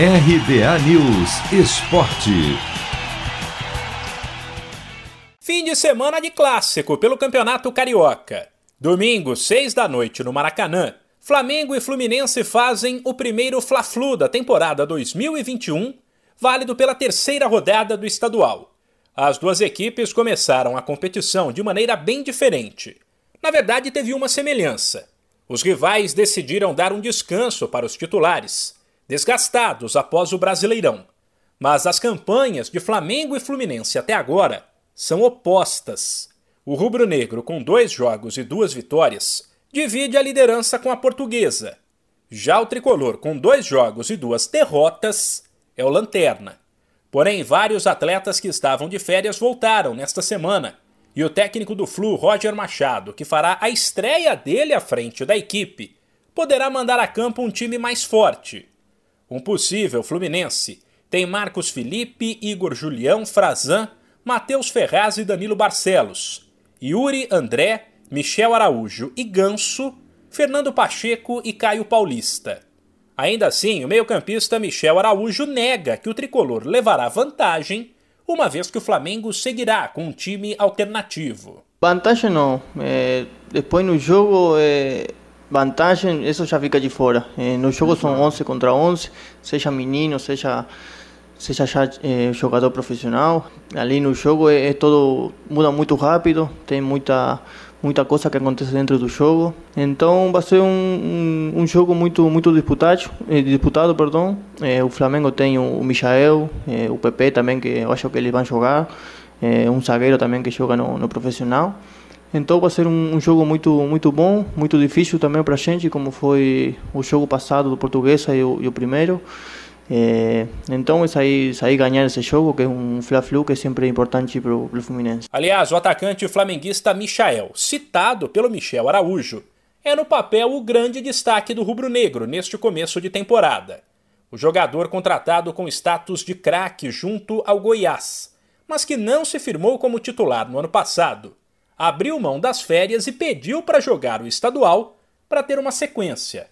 RBA News Esporte. Fim de semana de clássico pelo Campeonato Carioca. Domingo, seis da noite, no Maracanã, Flamengo e Fluminense fazem o primeiro Fla-Flu da temporada 2021, válido pela terceira rodada do estadual. As duas equipes começaram a competição de maneira bem diferente. Na verdade, teve uma semelhança. Os rivais decidiram dar um descanso para os titulares desgastados após o Brasileirão. Mas as campanhas de Flamengo e Fluminense até agora são opostas. O rubro-negro, com dois jogos e duas vitórias, divide a liderança com a portuguesa. Já o tricolor, com dois jogos e duas derrotas, é o lanterna. Porém, vários atletas que estavam de férias voltaram nesta semana. E o técnico do Flu, Roger Machado, que fará a estreia dele à frente da equipe, poderá mandar a campo um time mais forte, um possível Fluminense tem Marcos Felipe, Igor Julião, Frazan, Matheus Ferraz e Danilo Barcelos, Yuri André, Michel Araújo e Ganso, Fernando Pacheco e Caio Paulista. Ainda assim, o meio-campista Michel Araújo nega que o tricolor levará vantagem, uma vez que o Flamengo seguirá com um time alternativo. Vantagem não. É, depois no jogo é, vantagem, isso já fica de fora. Eh, no jogo são 11 contra 11, seja menino, seja seja já eh, jogador profissional. Ali no jogo é, é todo muda muito rápido, tem muita muita coisa que acontece dentro do jogo. Então vai ser um, um, um jogo muito muito disputado, eh, disputado, perdão. Eh, o Flamengo tem o Michael, eh, o PP também que eu acho que eles vão jogar, um zagueiro também que joga no, no profissional. Então vai ser um, um, jogo muito muito bom, muito difícil também para a gente, como foi o jogo passado do Portuguesa e o, e o primeiro. É, então é sair, sair ganhar esse jogo, que é um Fla-Flu que é sempre importante para o Fluminense. Aliás, o atacante flamenguista Michael, citado pelo Michel Araújo, é no papel o grande destaque do rubro-negro neste começo de temporada. O jogador contratado com status de craque junto ao Goiás, mas que não se firmou como titular no ano passado abriu mão das férias e pediu para jogar o estadual para ter uma sequência.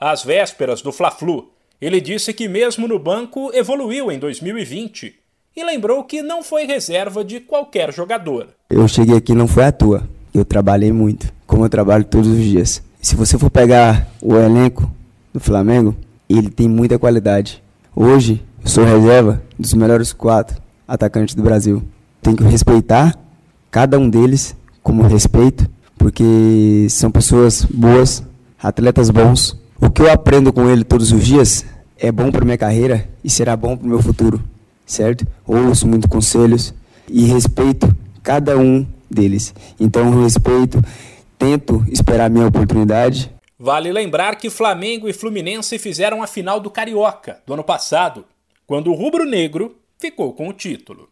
Às vésperas do Fla-Flu, ele disse que mesmo no banco evoluiu em 2020 e lembrou que não foi reserva de qualquer jogador. Eu cheguei aqui não foi à toa. Eu trabalhei muito, como eu trabalho todos os dias. Se você for pegar o elenco do Flamengo, ele tem muita qualidade. Hoje, eu sou reserva dos melhores quatro atacantes do Brasil. Tenho que respeitar cada um deles como respeito, porque são pessoas boas, atletas bons. O que eu aprendo com ele todos os dias é bom para minha carreira e será bom para o meu futuro, certo? Ouço muito conselhos e respeito cada um deles. Então, respeito, tento esperar minha oportunidade. Vale lembrar que Flamengo e Fluminense fizeram a final do Carioca do ano passado, quando o rubro-negro ficou com o título.